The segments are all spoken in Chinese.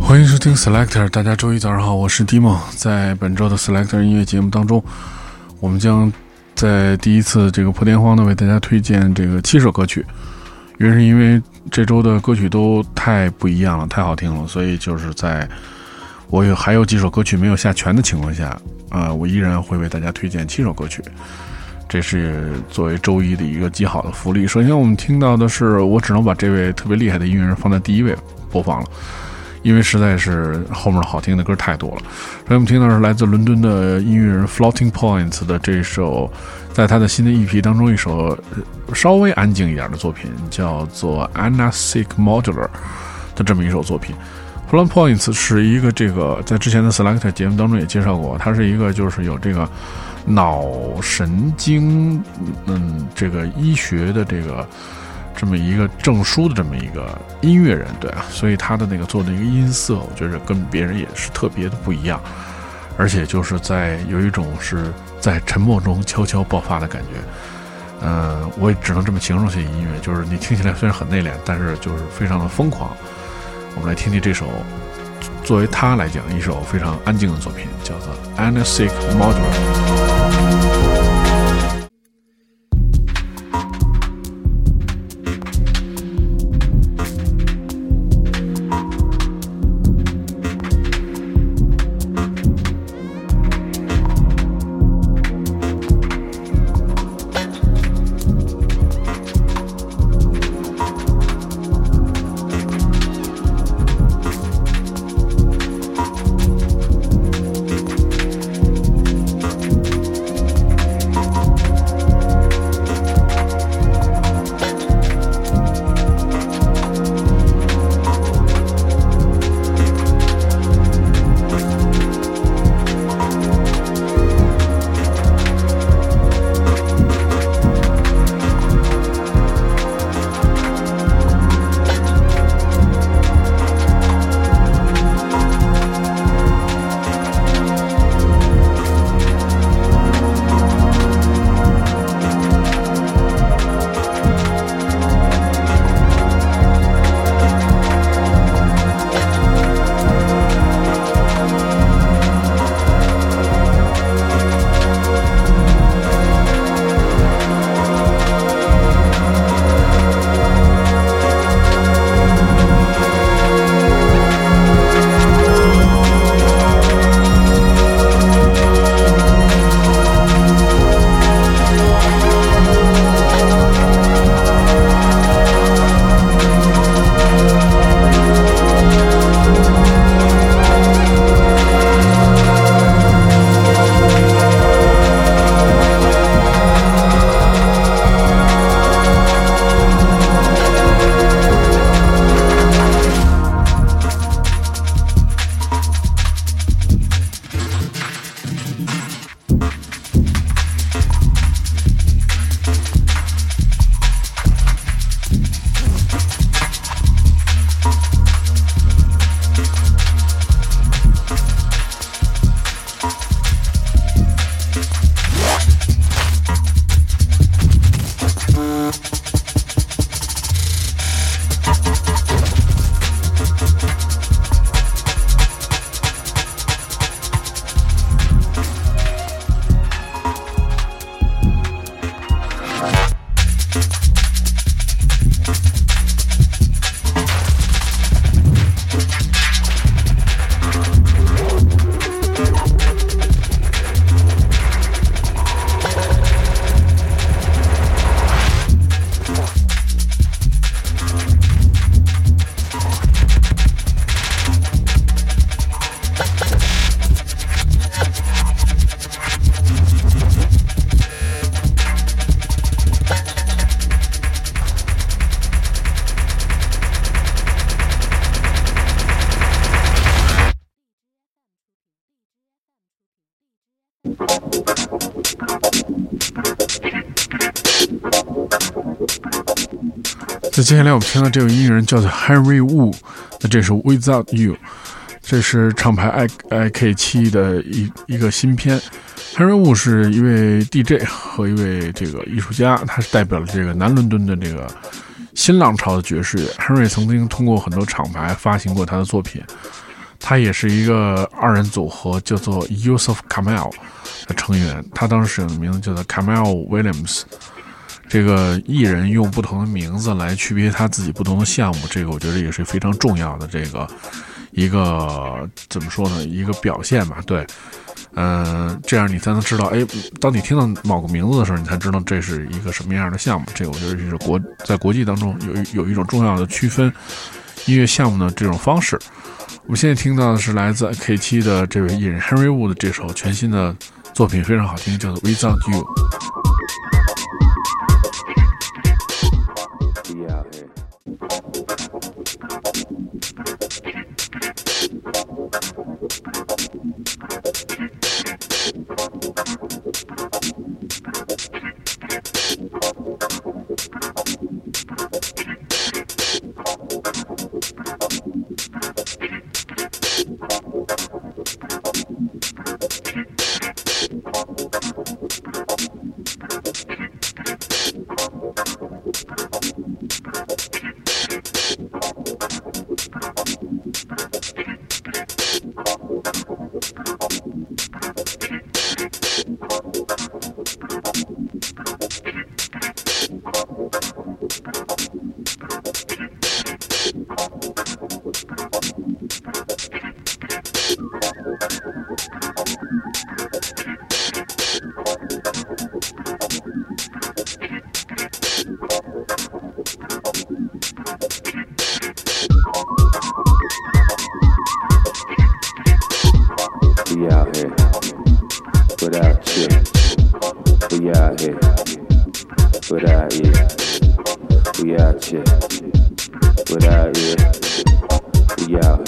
欢迎收听 Selector，大家周一早上好，我是 Dimo。在本周的 Selector 音乐节目当中，我们将在第一次这个破天荒的为大家推荐这个七首歌曲。原是因为这周的歌曲都太不一样了，太好听了，所以就是在我有还有几首歌曲没有下全的情况下，啊，我依然会为大家推荐七首歌曲。这是作为周一的一个极好的福利。首先，我们听到的是，我只能把这位特别厉害的音乐人放在第一位播放了。因为实在是后面好听的歌太多了，所以我们听到是来自伦敦的音乐人 Floating Points 的这首，在他的新的 EP 当中一首稍微安静一点的作品，叫做 Anna Sick Modular 的这么一首作品。Floating Points 是一个这个在之前的 Selector 节目当中也介绍过，他是一个就是有这个脑神经嗯这个医学的这个。这么一个证书的这么一个音乐人，对啊，所以他的那个做的一个音色，我觉得跟别人也是特别的不一样，而且就是在有一种是在沉默中悄悄爆发的感觉，嗯，我也只能这么形容些音乐，就是你听起来虽然很内敛，但是就是非常的疯狂。我们来听听这首，作为他来讲一首非常安静的作品，叫做《Anna Sick》。接下来我们听到这位音乐人叫做 Henry Wu，那这首 Without You，这是厂牌 I I K 七的一一个新片。Henry Wu 是一位 DJ 和一位这个艺术家，他是代表了这个南伦敦的这个新浪潮的爵士乐。Henry 曾经通过很多厂牌发行过他的作品，他也是一个二人组合叫做 Use of Camel 的成员，他当时的名字叫做 Camel Williams。这个艺人用不同的名字来区别他自己不同的项目，这个我觉得也是非常重要的这个一个怎么说呢？一个表现吧，对。嗯，这样你才能知道，哎，当你听到某个名字的时候，你才知道这是一个什么样的项目。这个我觉得是国在国际当中有有一种重要的区分音乐项目的这种方式。我们现在听到的是来自 K7 的这位艺人 Henry Wood 这首全新的作品，非常好听，叫做《Without You》。shit. We out here. Without you. We out here. Without you. We out here.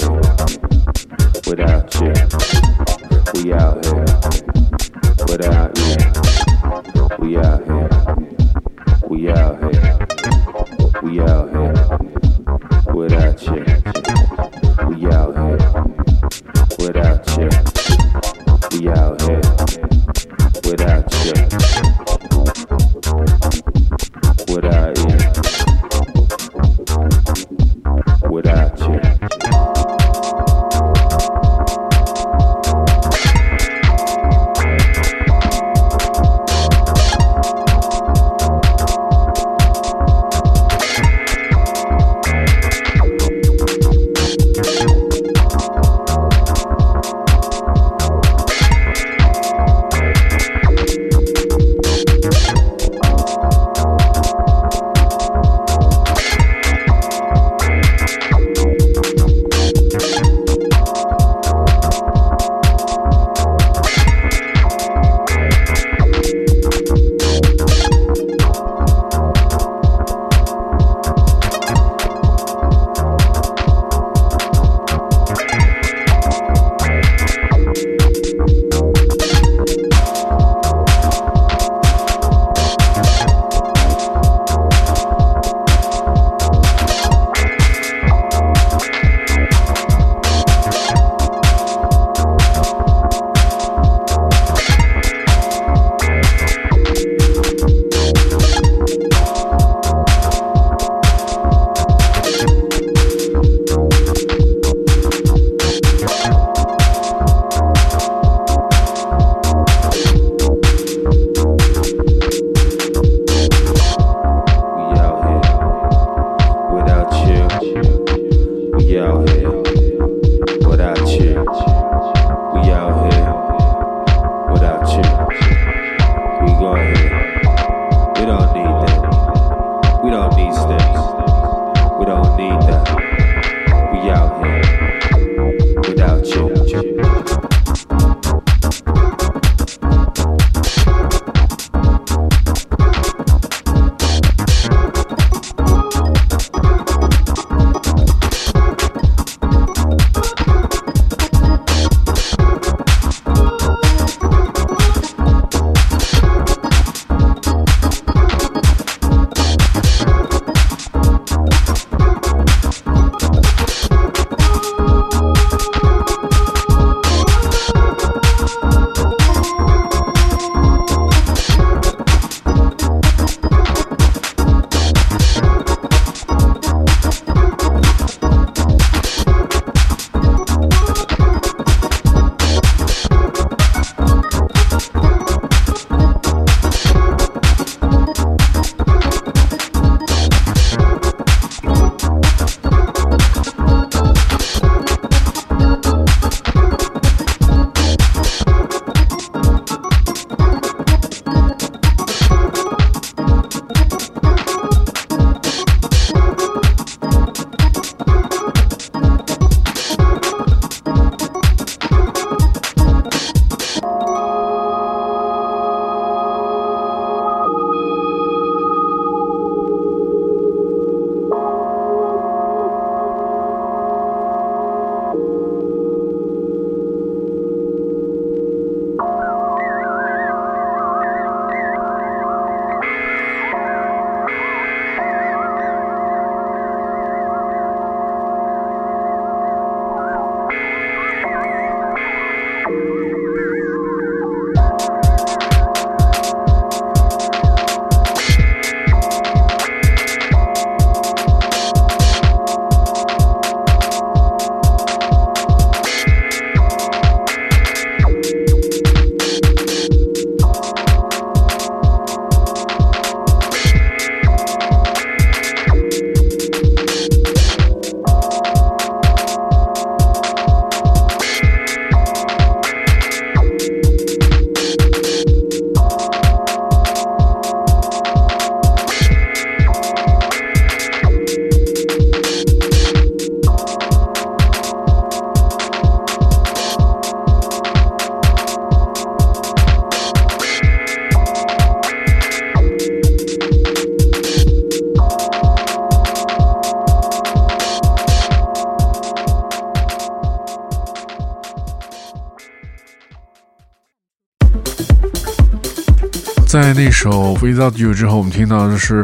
《Without You》之后，我们听到的是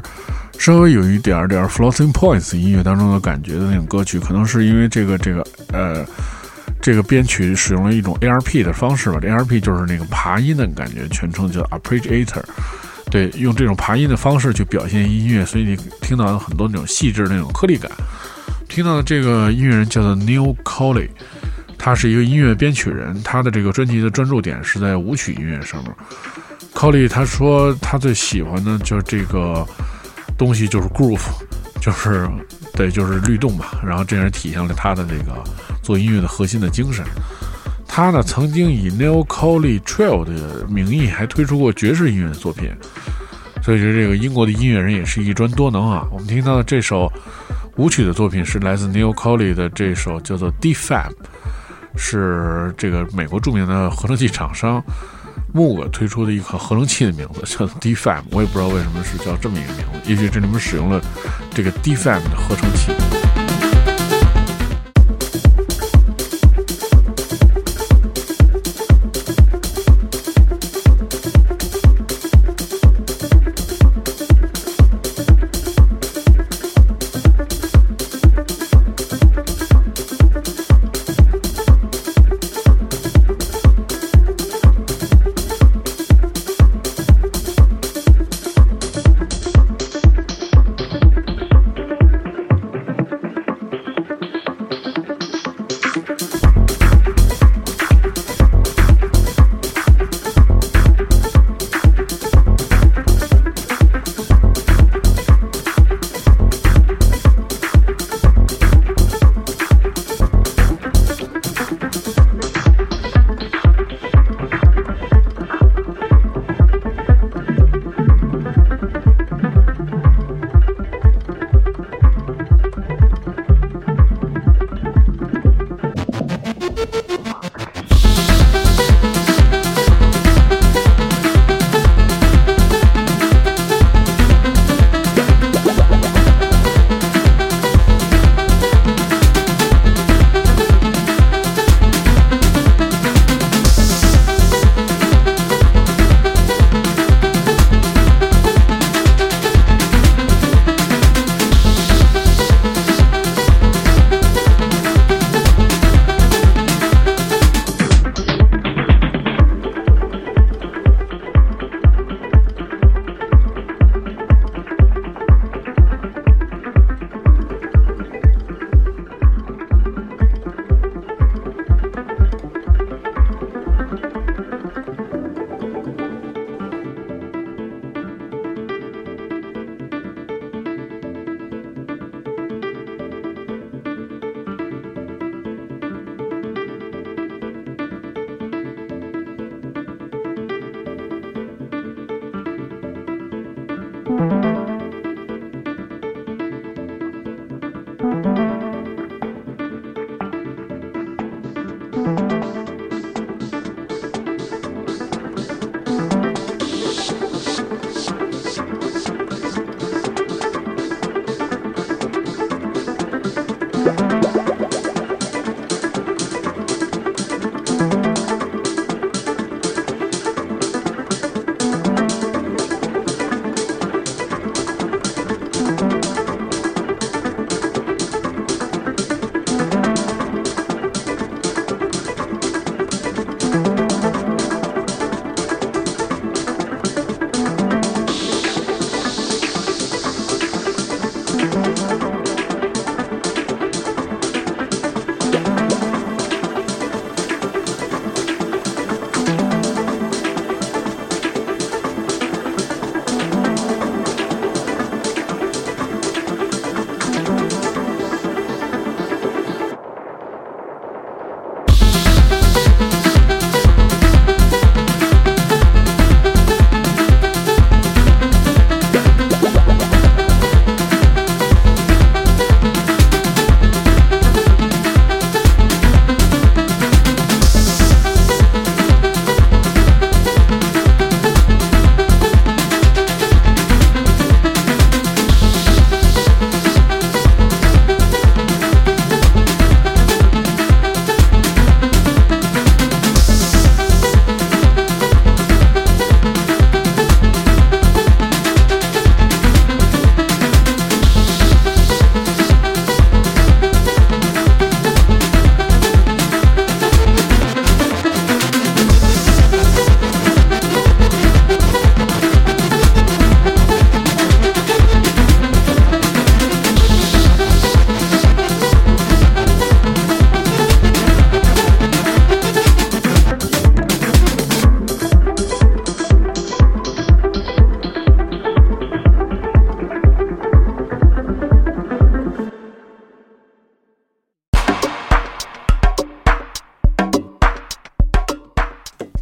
稍微有一点点 Floating Points 音乐当中的感觉的那种歌曲，可能是因为这个这个呃这个编曲使用了一种 ARP 的方式吧。ARP 就是那个爬音的感觉，全称叫 Appreciator。对，用这种爬音的方式去表现音乐，所以你听到很多那种细致的那种颗粒感。听到的这个音乐人叫做 Neil Colley，他是一个音乐编曲人，他的这个专辑的专注点是在舞曲音乐上面。Colly，他说他最喜欢的就是这个东西就是 groove，就是对，就是律动吧。然后这也体现了他的这个做音乐的核心的精神。他呢曾经以 Neil Colly Trio 的名义还推出过爵士音乐的作品，所以说这个英国的音乐人也是一专多能啊。我们听到的这首舞曲的作品是来自 Neil Colly 的这首叫做 De Fab 是这个美国著名的合成器厂商。木格推出的一款合成器的名字叫 D-Fab，我也不知道为什么是叫这么一个名字，也许这里面使用了这个 D-Fab 的合成器。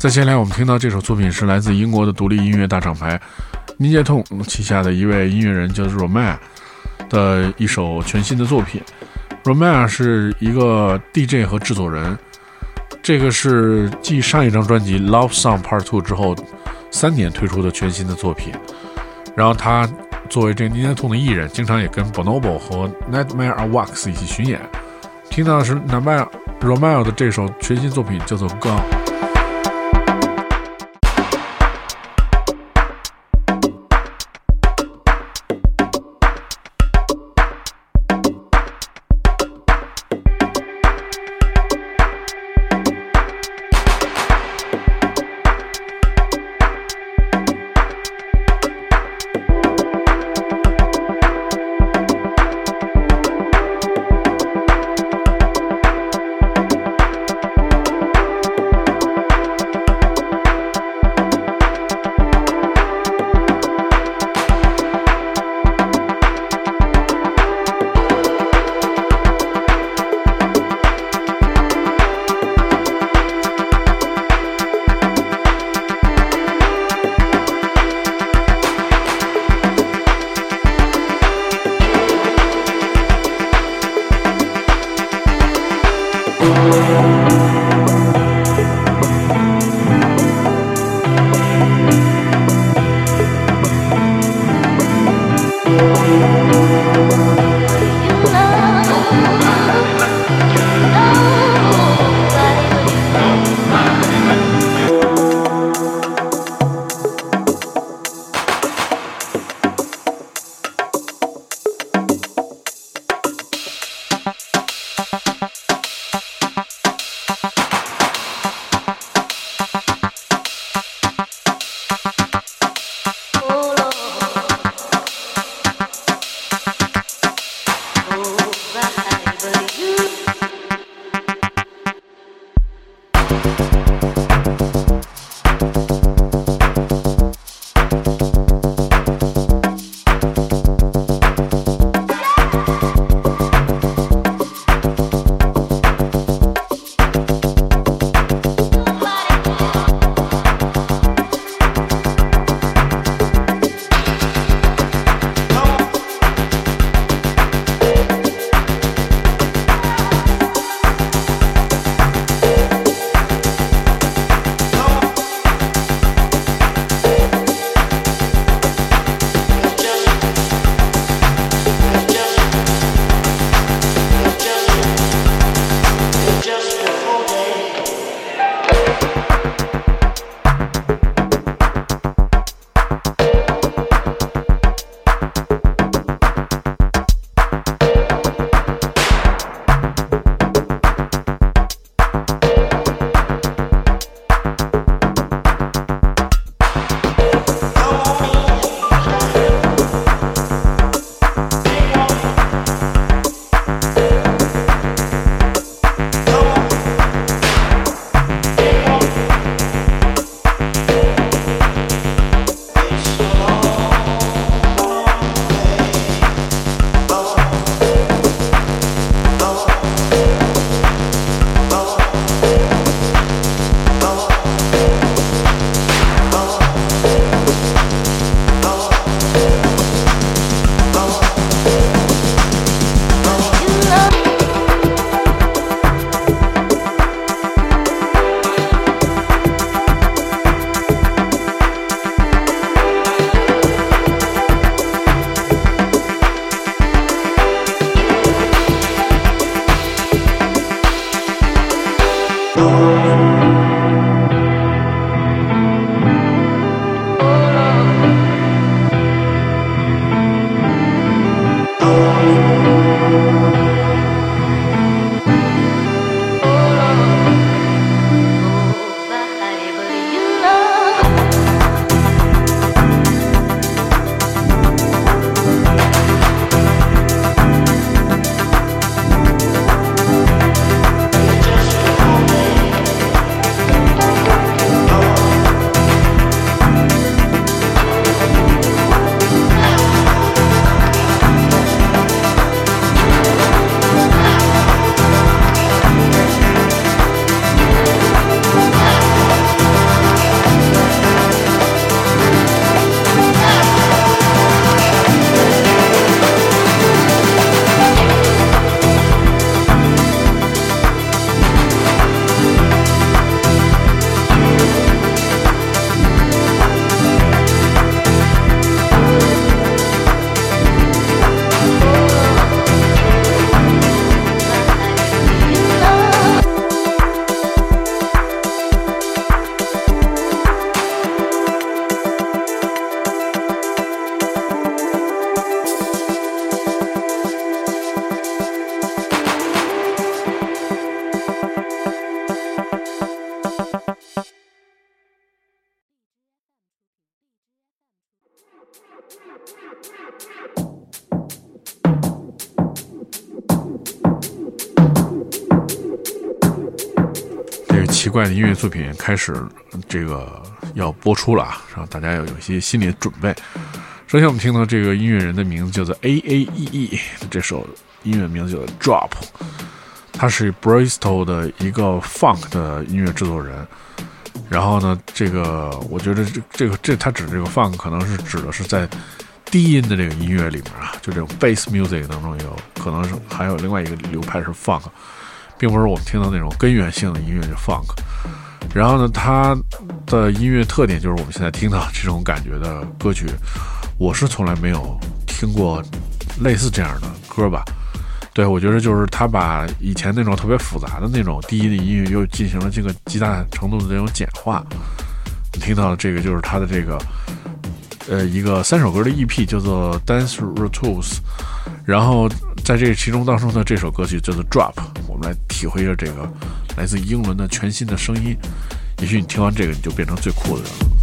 在接下来我们听到这首作品是来自英国的独立音乐大厂牌 Ninja Tune 旗下的一位音乐人叫 Romea 的一首全新的作品。Romea 是一个 DJ 和制作人，这个是继上一张专辑《Love Song Part Two》之后三年推出的全新的作品。然后他作为这个 Ninja Tune 的艺人，经常也跟 Bonobo 和 Nightmare Wax 一起巡演。听到的是 Romea 的这首全新作品，叫做《Gone》。怪的音乐作品开始，这个要播出了啊，让大家要有一些心理准备。首先，我们听到这个音乐人的名字叫做 A A E E，这首音乐名字叫做 Drop，他是 Bristol 的一个 Funk 的音乐制作人。然后呢，这个我觉得这这个这他指这个 Funk 可能是指的是在低音的这个音乐里面啊，就这种 Bass Music 当中有可能是还有另外一个流派是 Funk。并不是我们听到那种根源性的音乐，就 funk。然后呢，它的音乐特点就是我们现在听到这种感觉的歌曲，我是从来没有听过类似这样的歌吧？对，我觉得就是他把以前那种特别复杂的那种低音的音乐，又进行了这个极大程度的这种简化。听到的这个就是他的这个，呃，一个三首歌的 EP，叫做 Dance Routines。然后在这其中当中呢，这首歌曲叫做 Drop。我们来体会一下这个来自英伦的全新的声音，也许你听完这个，你就变成最酷的人了。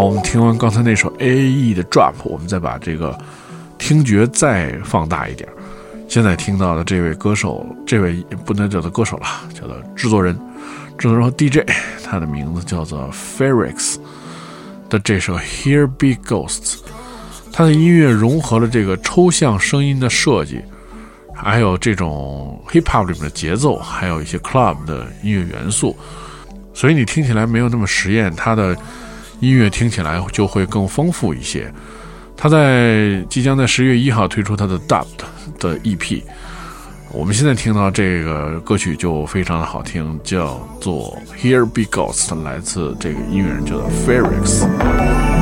好，我们听完刚才那首 A E 的 Drop，我们再把这个听觉再放大一点。现在听到的这位歌手，这位不能叫做歌手了，叫做制作人，制作人和 DJ，他的名字叫做 Ferrix 的这首 Here Be Ghosts，他的音乐融合了这个抽象声音的设计，还有这种 Hip Hop 里面的节奏，还有一些 Club 的音乐元素，所以你听起来没有那么实验，他的音乐听起来就会更丰富一些。他在即将在十月一号推出他的 Dub 的 EP，我们现在听到这个歌曲就非常的好听，叫做 Here Be Ghost，来自这个音乐人叫做 Ferrix。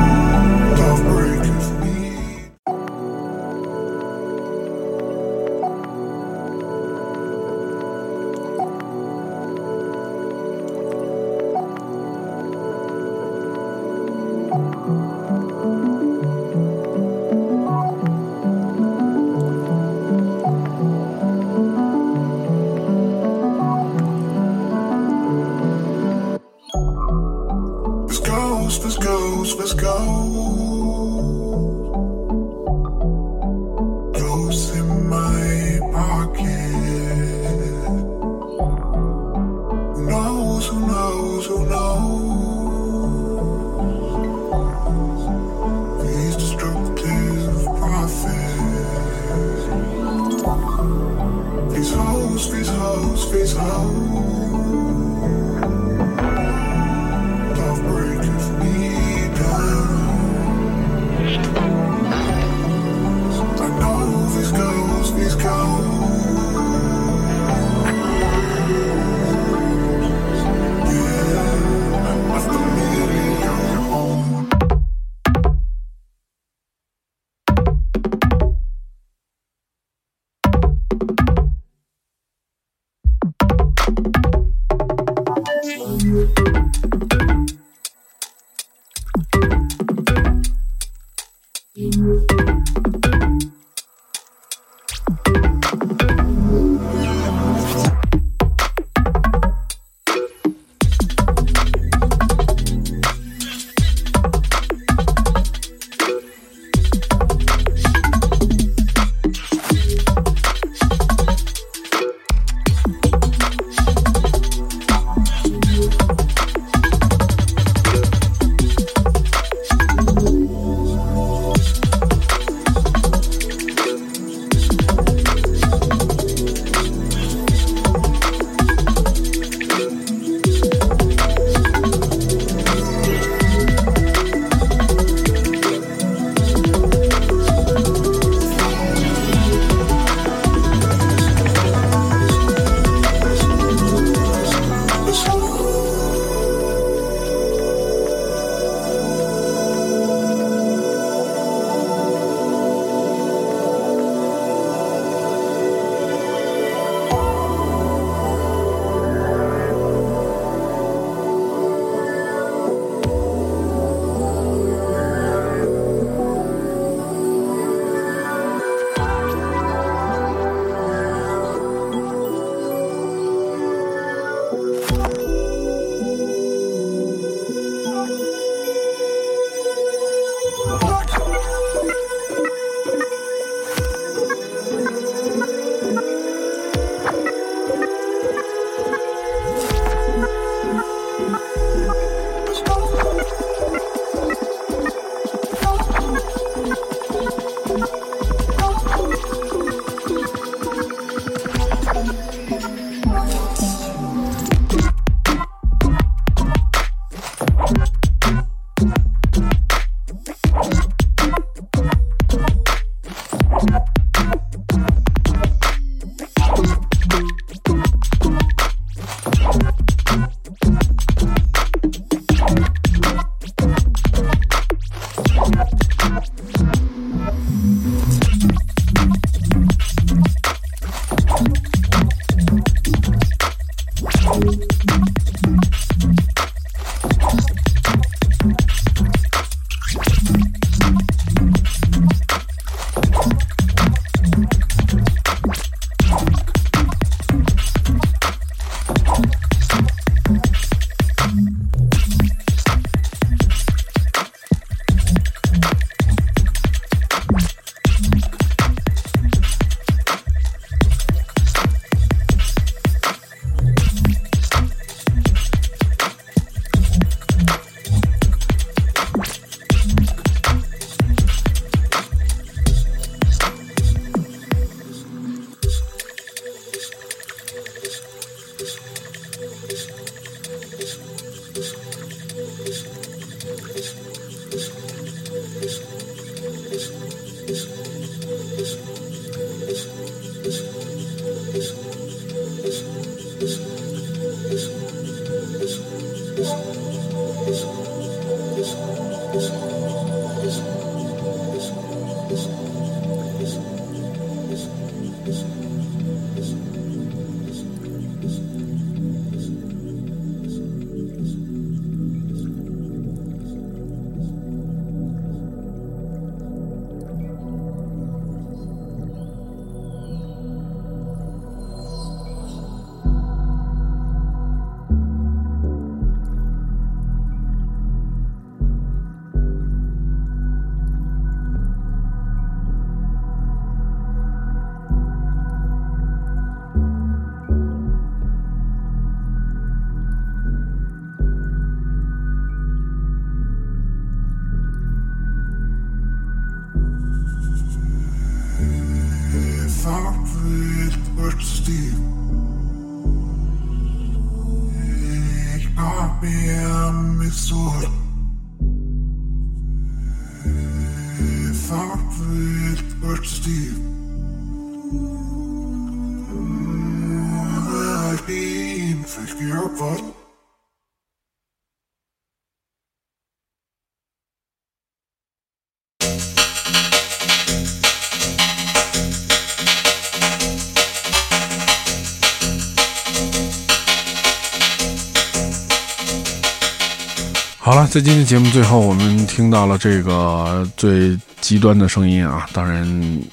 在今天节目最后，我们听到了这个最极端的声音啊，当然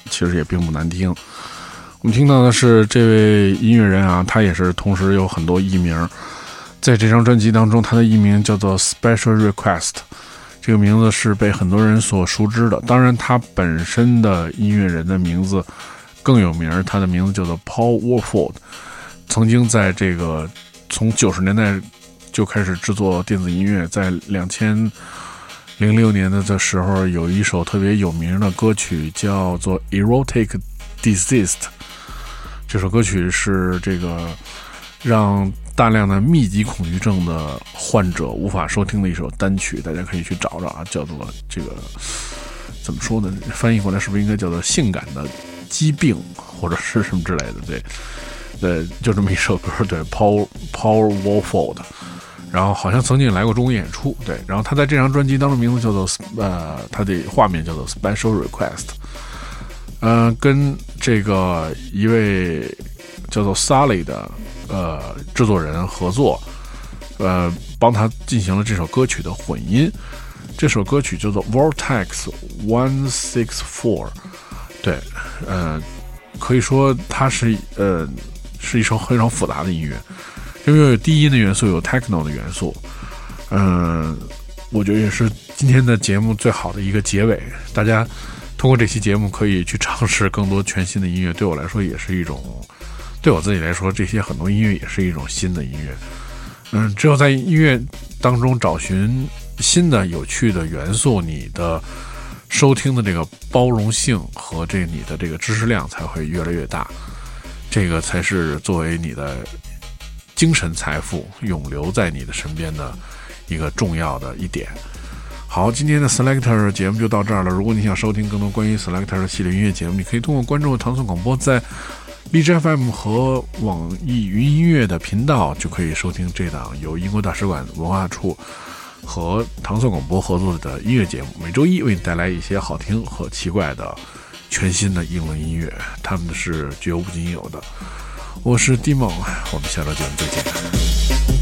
其实也并不难听。我们听到的是这位音乐人啊，他也是同时有很多艺名，在这张专辑当中，他的艺名叫做 Special Request，这个名字是被很多人所熟知的。当然，他本身的音乐人的名字更有名，他的名字叫做 Paul Warford，曾经在这个从九十年代。就开始制作电子音乐，在两千零六年的的时候，有一首特别有名的歌曲叫做《Erotic Desist》。这首歌曲是这个让大量的密集恐惧症的患者无法收听的一首单曲，大家可以去找找啊，叫做这个怎么说呢？翻译过来是不是应该叫做“性感的疾病”或者是什么之类的？对，对，就这么一首歌，对，Paul Paul Warford。然后好像曾经来过中国演出，对。然后他在这张专辑当中名字叫做呃，他的画面叫做 Special Request，呃，跟这个一位叫做 Sally 的呃制作人合作，呃，帮他进行了这首歌曲的混音。这首歌曲叫做 Vortex One Six Four，对，呃，可以说它是呃是一首非常复杂的音乐。因为有低音的元素，有 techno 的元素，嗯，我觉得也是今天的节目最好的一个结尾。大家通过这期节目可以去尝试更多全新的音乐，对我来说也是一种，对我自己来说，这些很多音乐也是一种新的音乐。嗯，只有在音乐当中找寻新的有趣的元素，你的收听的这个包容性和这你的这个知识量才会越来越大。这个才是作为你的。精神财富永留在你的身边的一个重要的一点。好，今天的 Selector 节目就到这儿了。如果你想收听更多关于 Selector 系列音乐节目，你可以通过关注唐宋广播在荔枝 FM 和网易云音乐的频道，就可以收听这档由英国大使馆文化处和唐宋广播合作的音乐节目。每周一为你带来一些好听和奇怪的全新的英文音乐，他们是绝无仅有的。我是蒂蒙，我们下周节目再见。